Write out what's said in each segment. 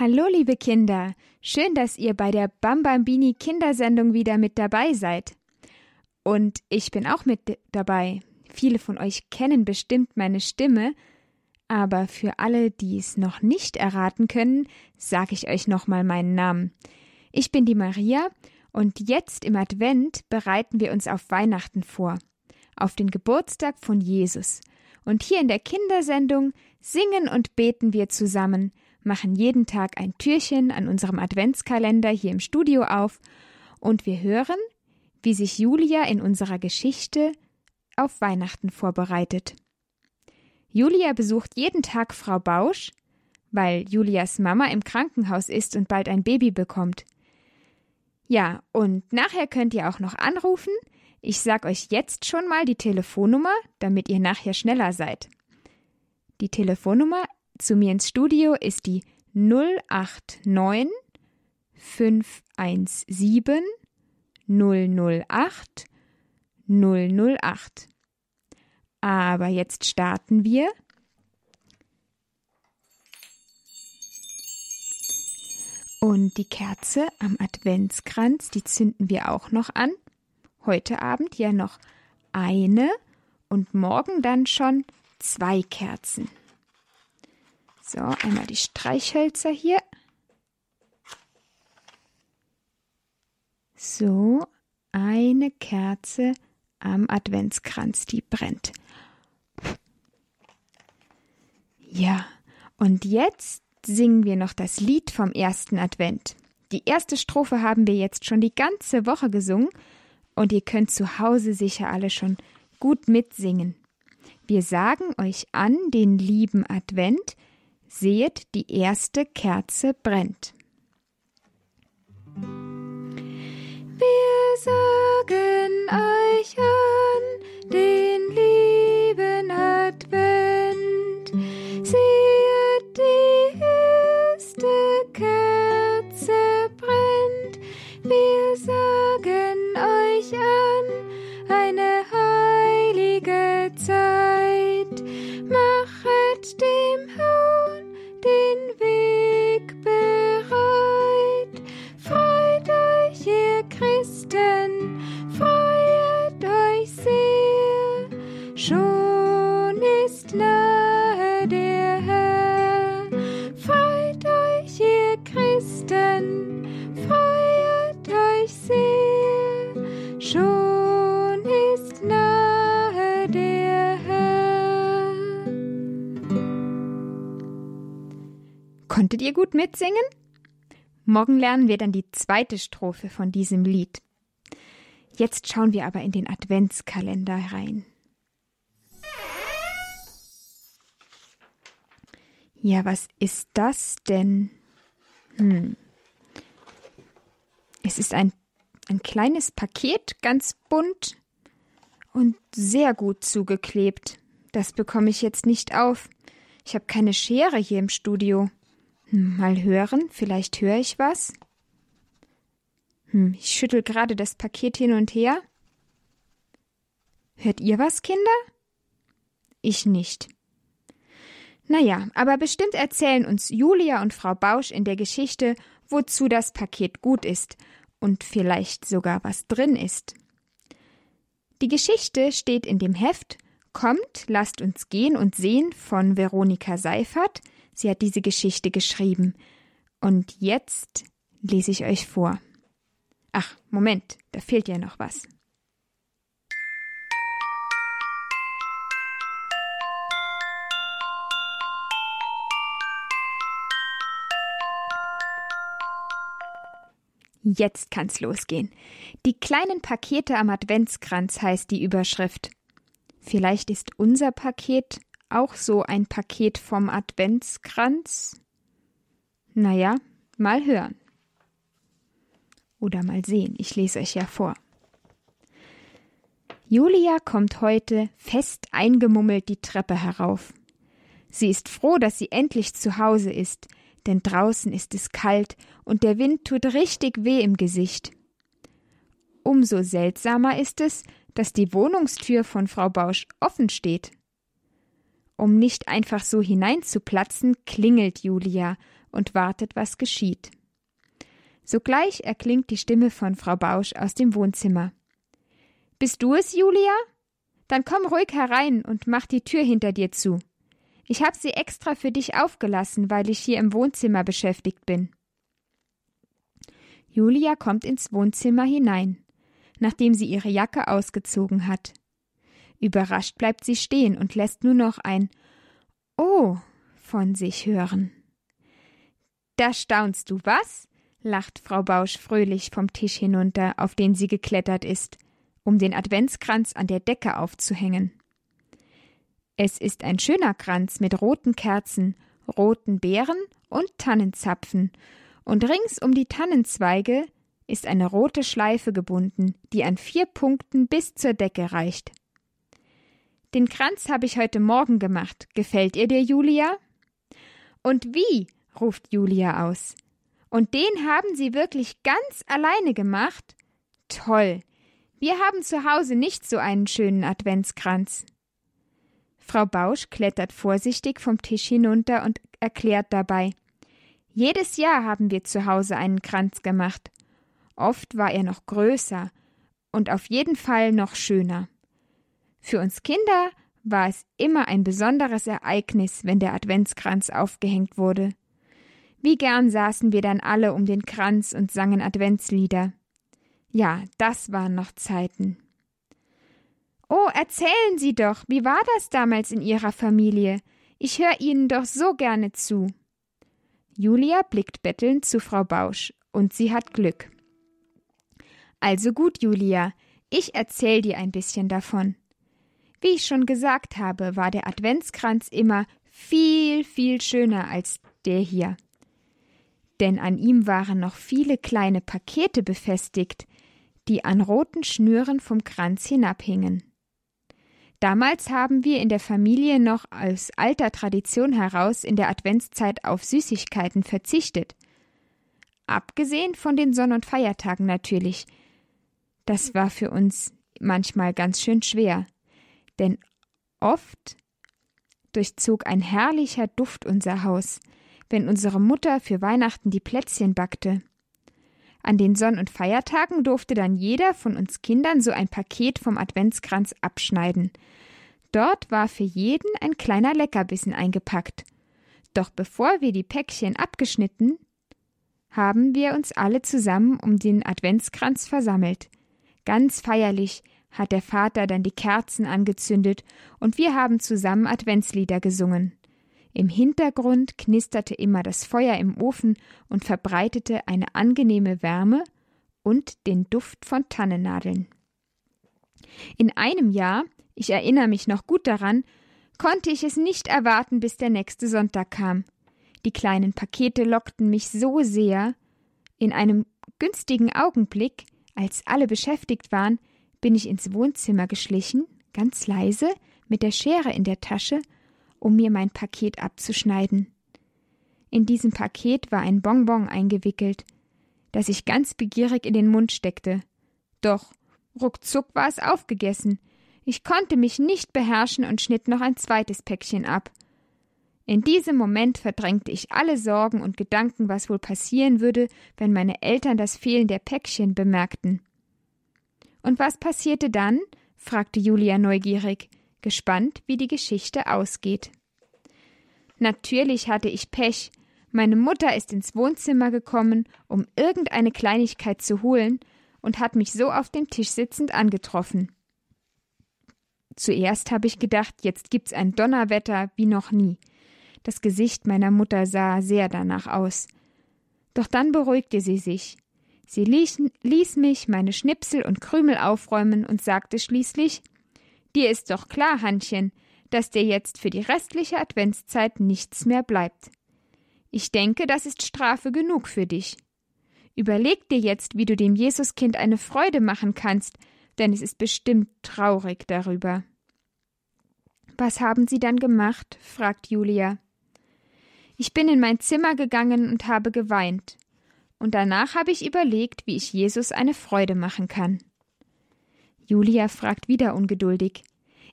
Hallo, liebe Kinder. Schön, dass ihr bei der Bambambini Kindersendung wieder mit dabei seid. Und ich bin auch mit dabei. Viele von euch kennen bestimmt meine Stimme, aber für alle, die es noch nicht erraten können, sage ich euch nochmal meinen Namen. Ich bin die Maria und jetzt im Advent bereiten wir uns auf Weihnachten vor, auf den Geburtstag von Jesus. Und hier in der Kindersendung singen und beten wir zusammen, machen jeden Tag ein Türchen an unserem Adventskalender hier im Studio auf und wir hören, wie sich Julia in unserer Geschichte auf Weihnachten vorbereitet. Julia besucht jeden Tag Frau Bausch, weil Julias Mama im Krankenhaus ist und bald ein Baby bekommt. Ja, und nachher könnt ihr auch noch anrufen. Ich sag euch jetzt schon mal die Telefonnummer, damit ihr nachher schneller seid. Die Telefonnummer zu mir ins Studio ist die 089 517 008 008. Aber jetzt starten wir. Und die Kerze am Adventskranz, die zünden wir auch noch an. Heute Abend ja noch eine und morgen dann schon zwei Kerzen. So, einmal die Streichhölzer hier. So, eine Kerze am Adventskranz, die brennt. Ja, und jetzt singen wir noch das Lied vom ersten Advent. Die erste Strophe haben wir jetzt schon die ganze Woche gesungen und ihr könnt zu Hause sicher alle schon gut mitsingen. Wir sagen euch an den lieben Advent, seht, die erste Kerze brennt. Wir sagen euch an den lieben Advent, seht, die erste Kerze brennt. Wir sagen euch an eine heilige Zeit, machet dem Herrn schon ist nahe der Herr. Freut euch, ihr Christen, freut euch sehr, schon ist nahe der Herr. Konntet ihr gut mitsingen? Morgen lernen wir dann die zweite Strophe von diesem Lied. Jetzt schauen wir aber in den Adventskalender rein. Ja, was ist das denn? Hm. Es ist ein, ein kleines Paket, ganz bunt und sehr gut zugeklebt. Das bekomme ich jetzt nicht auf. Ich habe keine Schere hier im Studio. Hm, mal hören, vielleicht höre ich was. Hm, ich schüttel gerade das Paket hin und her. Hört ihr was, Kinder? Ich nicht. Naja, aber bestimmt erzählen uns Julia und Frau Bausch in der Geschichte, wozu das Paket gut ist und vielleicht sogar was drin ist. Die Geschichte steht in dem Heft Kommt, lasst uns gehen und sehen von Veronika Seifert. Sie hat diese Geschichte geschrieben. Und jetzt lese ich euch vor. Ach, Moment, da fehlt ja noch was. Jetzt kann's losgehen. Die kleinen Pakete am Adventskranz heißt die Überschrift. Vielleicht ist unser Paket auch so ein Paket vom Adventskranz? Naja, mal hören. Oder mal sehen, ich lese euch ja vor. Julia kommt heute fest eingemummelt die Treppe herauf. Sie ist froh, dass sie endlich zu Hause ist, denn draußen ist es kalt und der Wind tut richtig weh im Gesicht. Umso seltsamer ist es, dass die Wohnungstür von Frau Bausch offen steht. Um nicht einfach so hineinzuplatzen, klingelt Julia und wartet, was geschieht. Sogleich erklingt die Stimme von Frau Bausch aus dem Wohnzimmer. Bist du es, Julia? Dann komm ruhig herein und mach die Tür hinter dir zu. Ich habe sie extra für dich aufgelassen, weil ich hier im Wohnzimmer beschäftigt bin. Julia kommt ins Wohnzimmer hinein, nachdem sie ihre Jacke ausgezogen hat. Überrascht bleibt sie stehen und lässt nur noch ein Oh von sich hören. Da staunst du, was? lacht Frau Bausch fröhlich vom Tisch hinunter, auf den sie geklettert ist um den Adventskranz an der Decke aufzuhängen. Es ist ein schöner Kranz mit roten Kerzen, roten Beeren und Tannenzapfen, und rings um die Tannenzweige ist eine rote Schleife gebunden, die an vier Punkten bis zur Decke reicht. Den Kranz habe ich heute Morgen gemacht. Gefällt ihr dir, Julia? Und wie? ruft Julia aus. Und den haben Sie wirklich ganz alleine gemacht? Toll. Wir haben zu Hause nicht so einen schönen Adventskranz. Frau Bausch klettert vorsichtig vom Tisch hinunter und erklärt dabei Jedes Jahr haben wir zu Hause einen Kranz gemacht. Oft war er noch größer und auf jeden Fall noch schöner. Für uns Kinder war es immer ein besonderes Ereignis, wenn der Adventskranz aufgehängt wurde. Wie gern saßen wir dann alle um den Kranz und sangen Adventslieder. Ja, das waren noch Zeiten. Oh, erzählen Sie doch, wie war das damals in Ihrer Familie? Ich höre Ihnen doch so gerne zu. Julia blickt bettelnd zu Frau Bausch, und sie hat Glück. Also gut, Julia, ich erzähl dir ein bisschen davon. Wie ich schon gesagt habe, war der Adventskranz immer viel, viel schöner als der hier. Denn an ihm waren noch viele kleine Pakete befestigt, die an roten Schnüren vom Kranz hinabhingen. Damals haben wir in der Familie noch aus alter Tradition heraus in der Adventszeit auf Süßigkeiten verzichtet. Abgesehen von den Sonn- und Feiertagen natürlich. Das war für uns manchmal ganz schön schwer, denn oft durchzog ein herrlicher Duft unser Haus, wenn unsere Mutter für Weihnachten die Plätzchen backte. An den Sonn- und Feiertagen durfte dann jeder von uns Kindern so ein Paket vom Adventskranz abschneiden. Dort war für jeden ein kleiner Leckerbissen eingepackt. Doch bevor wir die Päckchen abgeschnitten, haben wir uns alle zusammen um den Adventskranz versammelt. Ganz feierlich hat der Vater dann die Kerzen angezündet und wir haben zusammen Adventslieder gesungen. Im Hintergrund knisterte immer das Feuer im Ofen und verbreitete eine angenehme Wärme und den Duft von Tannennadeln. In einem Jahr, ich erinnere mich noch gut daran, konnte ich es nicht erwarten, bis der nächste Sonntag kam. Die kleinen Pakete lockten mich so sehr. In einem günstigen Augenblick, als alle beschäftigt waren, bin ich ins Wohnzimmer geschlichen, ganz leise, mit der Schere in der Tasche um mir mein Paket abzuschneiden. In diesem Paket war ein Bonbon eingewickelt, das ich ganz begierig in den Mund steckte. Doch ruckzuck war es aufgegessen. Ich konnte mich nicht beherrschen und schnitt noch ein zweites Päckchen ab. In diesem Moment verdrängte ich alle Sorgen und Gedanken, was wohl passieren würde, wenn meine Eltern das Fehlen der Päckchen bemerkten. Und was passierte dann? fragte Julia neugierig gespannt, wie die Geschichte ausgeht. Natürlich hatte ich Pech. Meine Mutter ist ins Wohnzimmer gekommen, um irgendeine Kleinigkeit zu holen, und hat mich so auf dem Tisch sitzend angetroffen. Zuerst habe ich gedacht, jetzt gibt's ein Donnerwetter wie noch nie. Das Gesicht meiner Mutter sah sehr danach aus. Doch dann beruhigte sie sich. Sie ließ, ließ mich meine Schnipsel und Krümel aufräumen und sagte schließlich Dir ist doch klar, Hannchen, dass dir jetzt für die restliche Adventszeit nichts mehr bleibt. Ich denke, das ist Strafe genug für dich. Überleg dir jetzt, wie du dem Jesuskind eine Freude machen kannst, denn es ist bestimmt traurig darüber. Was haben Sie dann gemacht? fragt Julia. Ich bin in mein Zimmer gegangen und habe geweint. Und danach habe ich überlegt, wie ich Jesus eine Freude machen kann. Julia fragt wieder ungeduldig.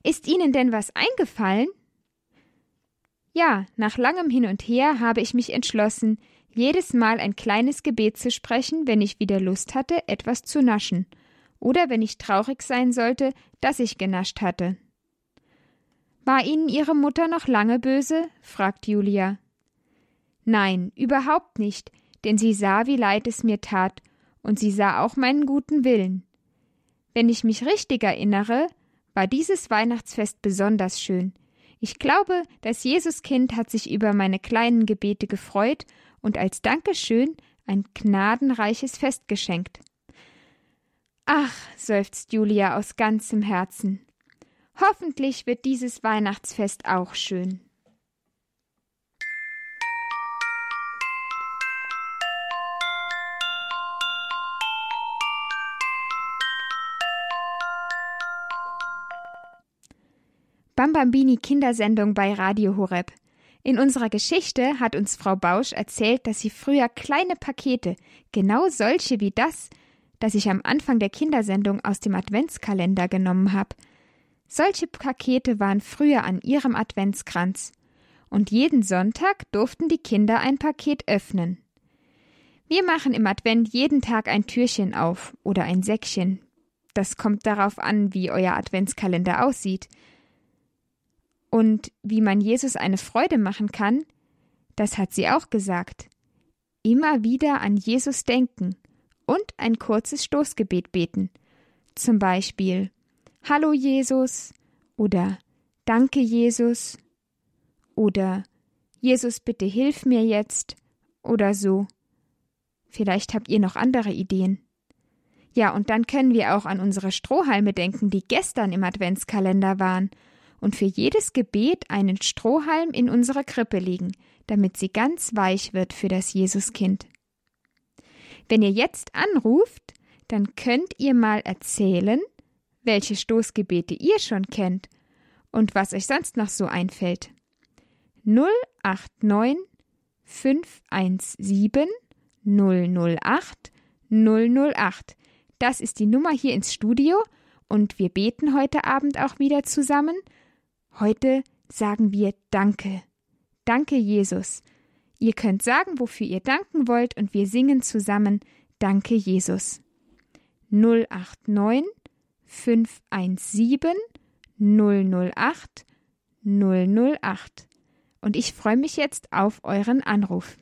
Ist Ihnen denn was eingefallen? Ja, nach langem Hin und Her habe ich mich entschlossen, jedes Mal ein kleines Gebet zu sprechen, wenn ich wieder Lust hatte, etwas zu naschen, oder wenn ich traurig sein sollte, dass ich genascht hatte. War Ihnen Ihre Mutter noch lange böse? fragt Julia. Nein, überhaupt nicht, denn sie sah, wie leid es mir tat, und sie sah auch meinen guten Willen. Wenn ich mich richtig erinnere, war dieses Weihnachtsfest besonders schön. Ich glaube, das Jesuskind hat sich über meine kleinen Gebete gefreut und als Dankeschön ein gnadenreiches Fest geschenkt. Ach, seufzt Julia aus ganzem Herzen. Hoffentlich wird dieses Weihnachtsfest auch schön. Bambambini Kindersendung bei Radio Horeb. In unserer Geschichte hat uns Frau Bausch erzählt, dass sie früher kleine Pakete, genau solche wie das, das ich am Anfang der Kindersendung aus dem Adventskalender genommen habe. Solche Pakete waren früher an ihrem Adventskranz. Und jeden Sonntag durften die Kinder ein Paket öffnen. Wir machen im Advent jeden Tag ein Türchen auf oder ein Säckchen. Das kommt darauf an, wie euer Adventskalender aussieht. Und wie man Jesus eine Freude machen kann, das hat sie auch gesagt. Immer wieder an Jesus denken und ein kurzes Stoßgebet beten. Zum Beispiel Hallo Jesus oder Danke Jesus oder Jesus bitte hilf mir jetzt oder so. Vielleicht habt ihr noch andere Ideen. Ja, und dann können wir auch an unsere Strohhalme denken, die gestern im Adventskalender waren und für jedes Gebet einen Strohhalm in unsere Krippe legen, damit sie ganz weich wird für das Jesuskind. Wenn ihr jetzt anruft, dann könnt ihr mal erzählen, welche Stoßgebete ihr schon kennt und was euch sonst noch so einfällt. 089 517 008 008. Das ist die Nummer hier ins Studio und wir beten heute Abend auch wieder zusammen Heute sagen wir Danke. Danke, Jesus. Ihr könnt sagen, wofür ihr danken wollt, und wir singen zusammen Danke, Jesus. 089 517 008 008. Und ich freue mich jetzt auf euren Anruf.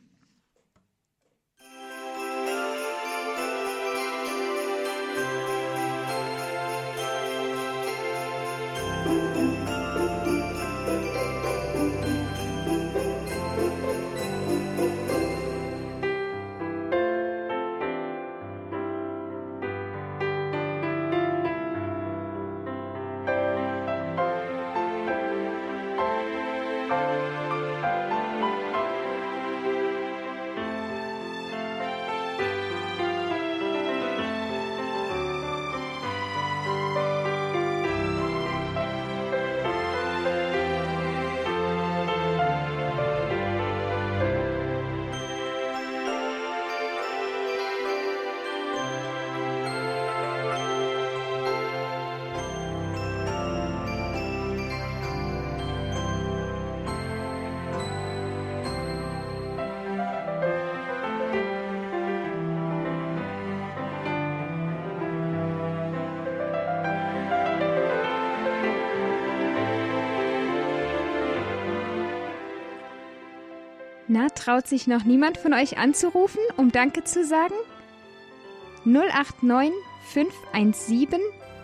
Traut sich noch niemand von euch anzurufen, um Danke zu sagen? 089 517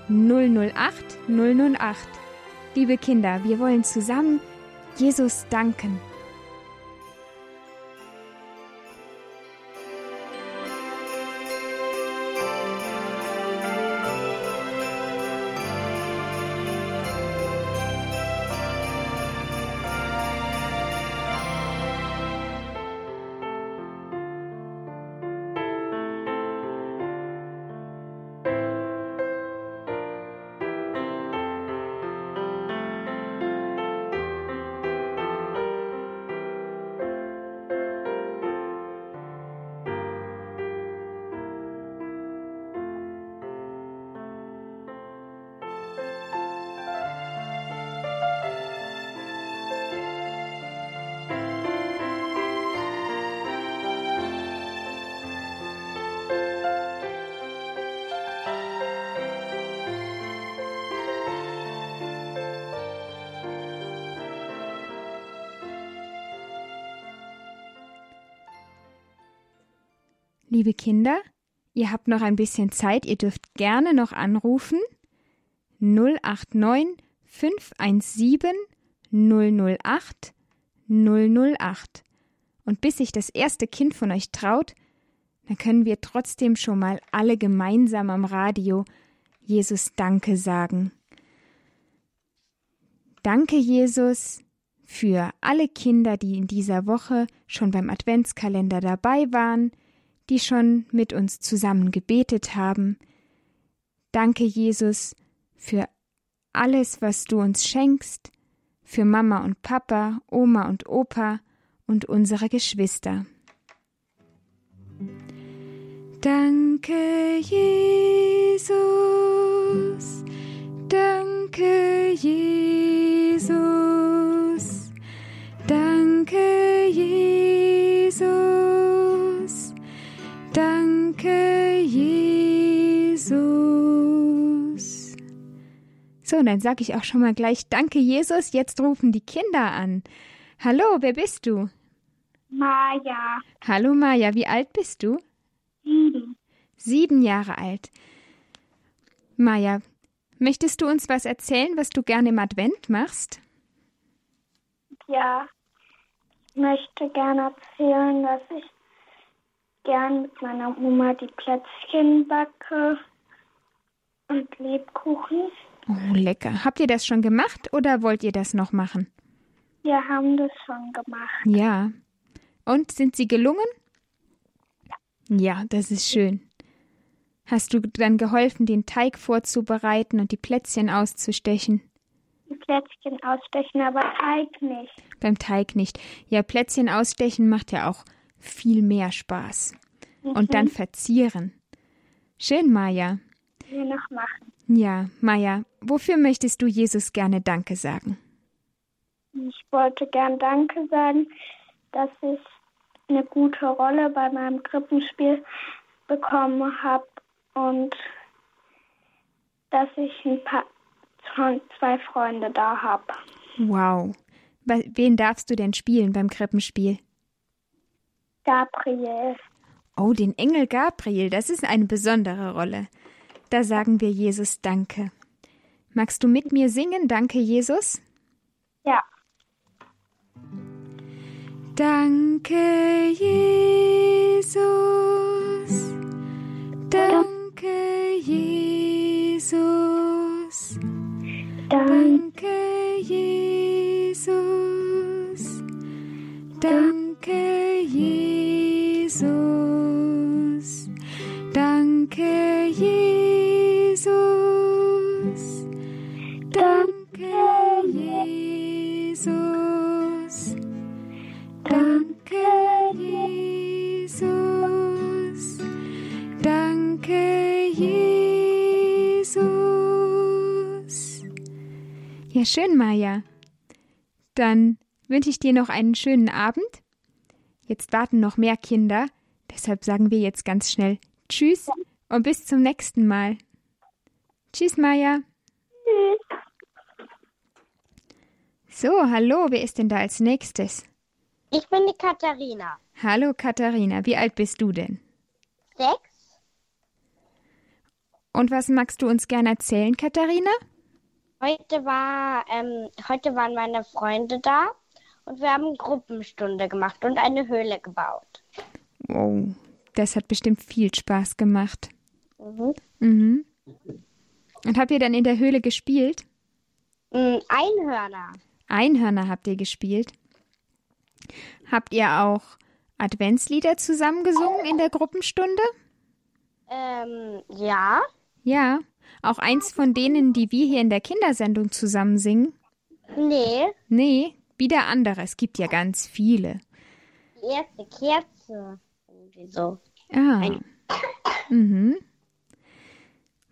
008 008. Liebe Kinder, wir wollen zusammen Jesus danken. Liebe Kinder, ihr habt noch ein bisschen Zeit, ihr dürft gerne noch anrufen. 089 517 008 008. Und bis sich das erste Kind von euch traut, dann können wir trotzdem schon mal alle gemeinsam am Radio Jesus Danke sagen. Danke, Jesus, für alle Kinder, die in dieser Woche schon beim Adventskalender dabei waren, die schon mit uns zusammen gebetet haben. Danke, Jesus, für alles, was du uns schenkst, für Mama und Papa, Oma und Opa und unsere Geschwister. Danke, Jesus. Danke, Jesus. Danke, Jesus. Danke, Jesus. So, dann sage ich auch schon mal gleich Danke, Jesus. Jetzt rufen die Kinder an. Hallo, wer bist du? Maja. Hallo Maja, wie alt bist du? Sieben. Sieben Jahre alt. Maja, möchtest du uns was erzählen, was du gerne im Advent machst? Ja. Ich möchte gerne erzählen, dass ich gern mit meiner Oma die Plätzchen backe und Lebkuchen. Oh, lecker. Habt ihr das schon gemacht oder wollt ihr das noch machen? Wir haben das schon gemacht. Ja. Und sind sie gelungen? Ja, das ist schön. Hast du dann geholfen, den Teig vorzubereiten und die Plätzchen auszustechen? Die Plätzchen ausstechen, aber Teig nicht. Beim Teig nicht. Ja, Plätzchen ausstechen macht ja auch viel mehr Spaß. Und dann verzieren. Schön, Maja. Wir noch machen. Ja, Maja, wofür möchtest du Jesus gerne Danke sagen? Ich wollte gern Danke sagen, dass ich eine gute Rolle bei meinem Krippenspiel bekommen habe und dass ich ein paar zwei Freunde da habe. Wow. Wen darfst du denn spielen beim Krippenspiel? Gabriel. Oh, den Engel Gabriel, das ist eine besondere Rolle. Da sagen wir Jesus Danke. Magst du mit mir singen, Danke Jesus? Ja. Danke, Jesus. Danke, Jesus. Danke, Jesus. Danke, Jesus. Danke, Jesus. Danke, Jesus. Danke, Jesus. Danke, Jesus. Ja, schön, Maja. Dann wünsche ich dir noch einen schönen Abend. Jetzt warten noch mehr Kinder, deshalb sagen wir jetzt ganz schnell Tschüss und bis zum nächsten Mal. Tschüss, Maja. Tschüss. So, hallo, wer ist denn da als nächstes? Ich bin die Katharina. Hallo Katharina, wie alt bist du denn? Sechs. Und was magst du uns gerne erzählen, Katharina? Heute war, ähm, heute waren meine Freunde da und wir haben Gruppenstunde gemacht und eine Höhle gebaut. Wow, das hat bestimmt viel Spaß gemacht. Mhm. Mhm. Und habt ihr dann in der Höhle gespielt? Mm, Einhörner. Einhörner habt ihr gespielt? Habt ihr auch Adventslieder zusammengesungen in der Gruppenstunde? Ähm, ja. Ja, auch eins von denen, die wir hier in der Kindersendung zusammen singen? Nee. Nee, wieder andere. Es gibt ja ganz viele. Die erste Kerze. Irgendwie so. Ah. Ein- Mhm.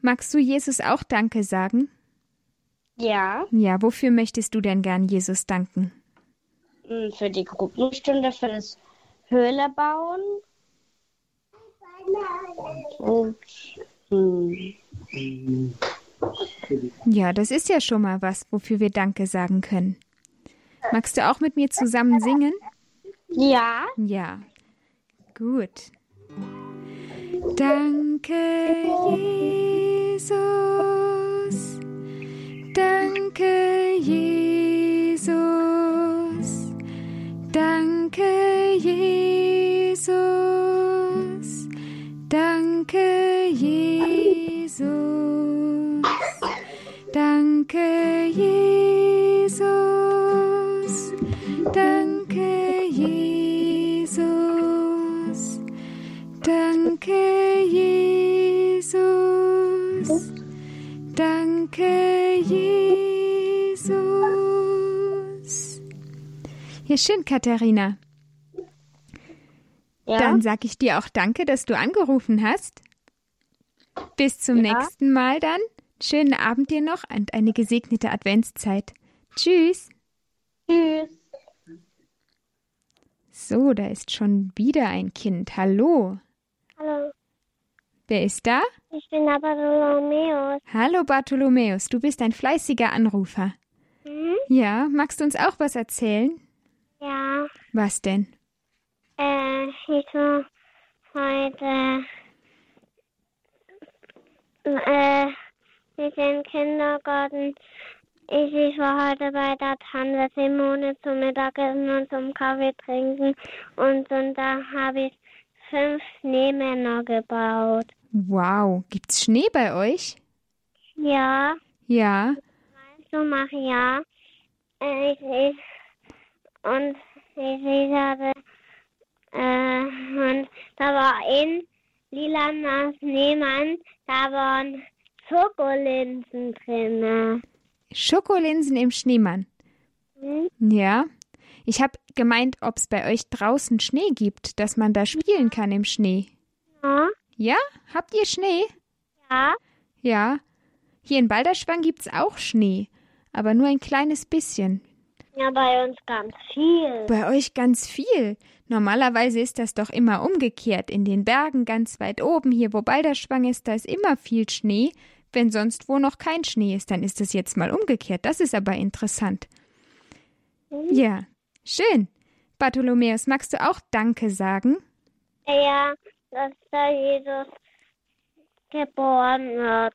Magst du Jesus auch Danke sagen? Ja. Ja, wofür möchtest du denn gern Jesus danken? Mm, Für die Gruppenstunde, für das Höhle bauen. Und, hm, Ja, das ist ja schon mal was, wofür wir Danke sagen können. Magst du auch mit mir zusammen singen? ja. Ja. Gut. Danke, Jesus. Danke, Jesus. Danke, Jesus. Danke, Jesus. Danke, Jesus. Danke, Jesus. Ja, schön, Katharina. Ja? Dann sag ich dir auch danke, dass du angerufen hast. Bis zum Ja. nächsten Mal dann. Schönen Abend dir noch und eine gesegnete Adventszeit. Tschüss. Tschüss. So, da ist schon wieder ein Kind. Hallo. Hallo, Wer ist da? ich bin der Bartholomäus. Hallo Bartholomäus, du bist ein fleißiger Anrufer. Hm? Ja, magst du uns auch was erzählen? Ja, Was denn? äh, ich war heute äh, mit dem Kindergarten. Ich, ich war heute bei der Tante Simone zum Mittagessen und zum Kaffee trinken und, und da habe ich fünf Schneemänner gebaut. Wow, gibt's Schnee bei euch? Ja, Ja. so mach ja. Ich, ich, und ich, ich habe, äh, und da war ein lilaner Schneemann, da waren Schokolinsen drin. Schokolinsen im Schneemann. Hm? Ja. Ich habe gemeint, ob es bei euch draußen Schnee gibt, dass man da spielen kann im Schnee. Ja, Ja? Habt ihr Schnee? ja, Ja. Hier in Balderschwang gibt's auch Schnee, aber nur ein kleines bisschen. ja, bei uns ganz viel. Bei euch ganz viel. Normalerweise ist das doch immer umgekehrt. In den Bergen ganz weit oben, hier wo Balderschwang ist, da ist immer viel Schnee. Wenn sonst wo noch kein Schnee ist, dann ist es jetzt mal umgekehrt. Das ist aber interessant. Ja, schön. Bartholomäus, magst du auch Danke sagen? Ja, dass da Jesus geboren wird.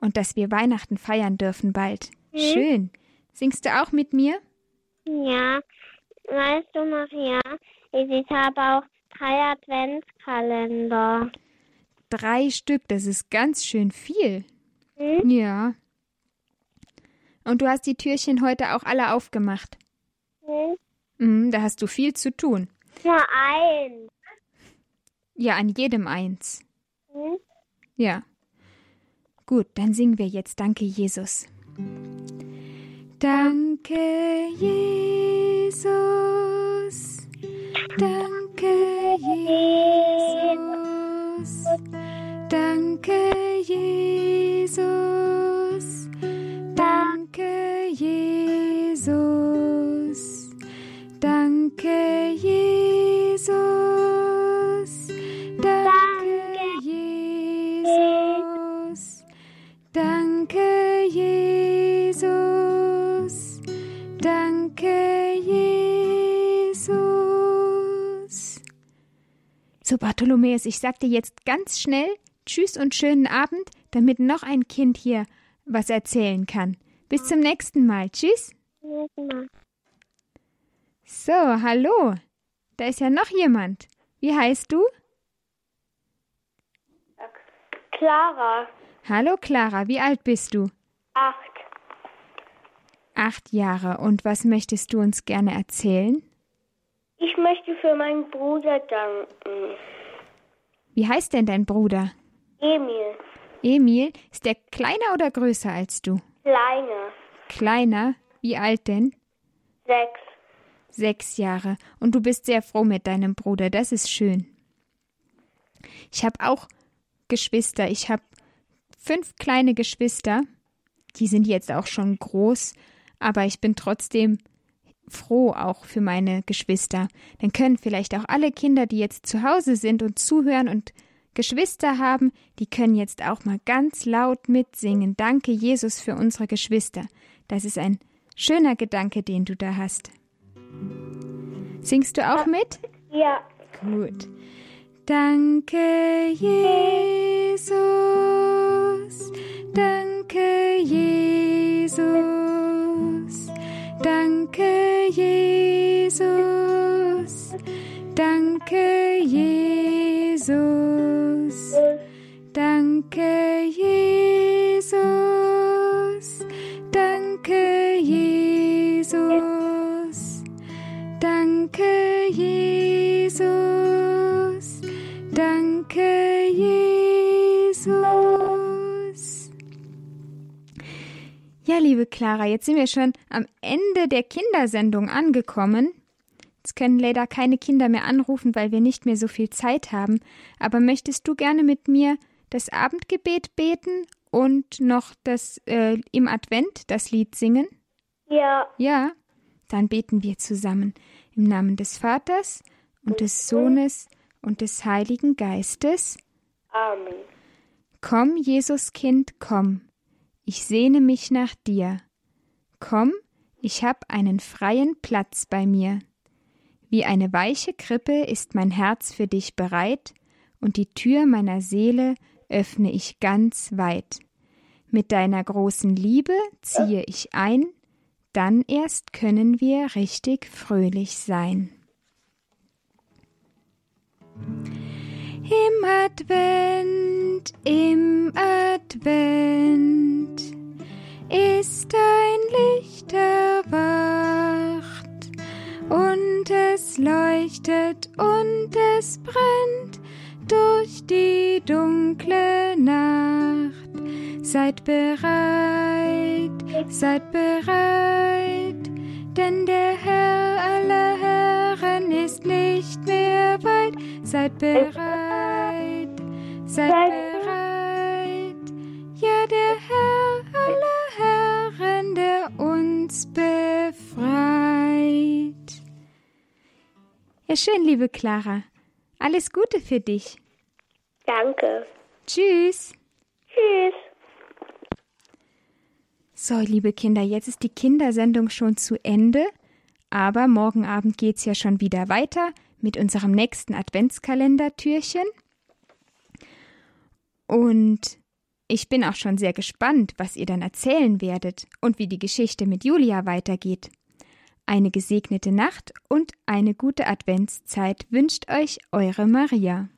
Und dass wir Weihnachten feiern dürfen bald. Mhm. Schön. Singst du auch mit mir? Ja, weißt du, Maria, ich, ich habe auch drei Adventskalender. Drei Stück, das ist ganz schön viel. Hm? Ja. Und du hast die Türchen heute auch alle aufgemacht. Hm? Mhm, da hast du viel zu tun. Nur eins. Ja, an jedem eins. Hm? Ja. Gut, dann singen wir jetzt Danke, Jesus. Danke, Jesus. Danke, Jesus. Danke, Jesus. Danke, Jesus. Bartholomäus, ich sag dir jetzt ganz schnell Tschüss und schönen Abend, damit noch ein Kind hier was erzählen kann. Bis zum nächsten Mal. Tschüss. So, hallo. Da ist ja noch jemand. Wie heißt du? Clara, Hallo Clara, wie alt bist du? acht. Acht Jahre. Und was möchtest du uns gerne erzählen? Ich möchte für meinen Bruder danken. Wie heißt denn dein Bruder? Emil, Emil, ist der kleiner oder größer als du? kleine, Kleiner? Wie alt denn? sechs. Sechs Jahre. Und du bist sehr froh mit deinem Bruder. Das ist schön. Ich habe auch Geschwister. Ich habe fünf kleine Geschwister. Die sind jetzt auch schon groß. Aber ich bin trotzdem froh auch für meine Geschwister. Dann können vielleicht auch alle Kinder, die jetzt zu Hause sind und zuhören und Geschwister haben, die können jetzt auch mal ganz laut mitsingen. Danke, Jesus, für unsere Geschwister. Das ist ein schöner Gedanke, den du da hast. Singst du auch mit? Ja, Gut. Danke, Jesus. Danke, Jesus. Danke, Clara, jetzt sind wir schon am Ende der Kindersendung angekommen. Jetzt können leider keine Kinder mehr anrufen, weil wir nicht mehr so viel Zeit haben. Aber möchtest du gerne mit mir das Abendgebet beten und noch das äh, im Advent das Lied singen? Ja. Ja, dann beten wir zusammen im Namen des Vaters und des Sohnes und des Heiligen Geistes. Amen. Komm, Jesuskind, komm, ich sehne mich nach dir. Komm, ich hab einen freien Platz bei mir. Wie eine weiche Krippe ist mein Herz für dich bereit, und die Tür meiner Seele öffne ich ganz weit. Mit deiner großen Liebe ziehe ich ein, dann erst können wir richtig fröhlich sein. Im Advent, im Advent ist ein Licht erwacht und es leuchtet und es brennt durch die dunkle Nacht. Seid bereit, seid bereit, denn der Herr aller Herren ist nicht mehr weit. Seid bereit, seid bereit, Schön, liebe Clara. Alles Gute für dich. Danke. Tschüss. Tschüss. So, liebe Kinder, jetzt ist die Kindersendung schon zu Ende, aber morgen Abend geht's ja schon wieder weiter mit unserem nächsten Adventskalendertürchen. Und ich bin auch schon sehr gespannt, was ihr dann erzählen werdet und wie die Geschichte mit Julia weitergeht. Eine gesegnete Nacht und eine gute Adventszeit wünscht euch eure Maria.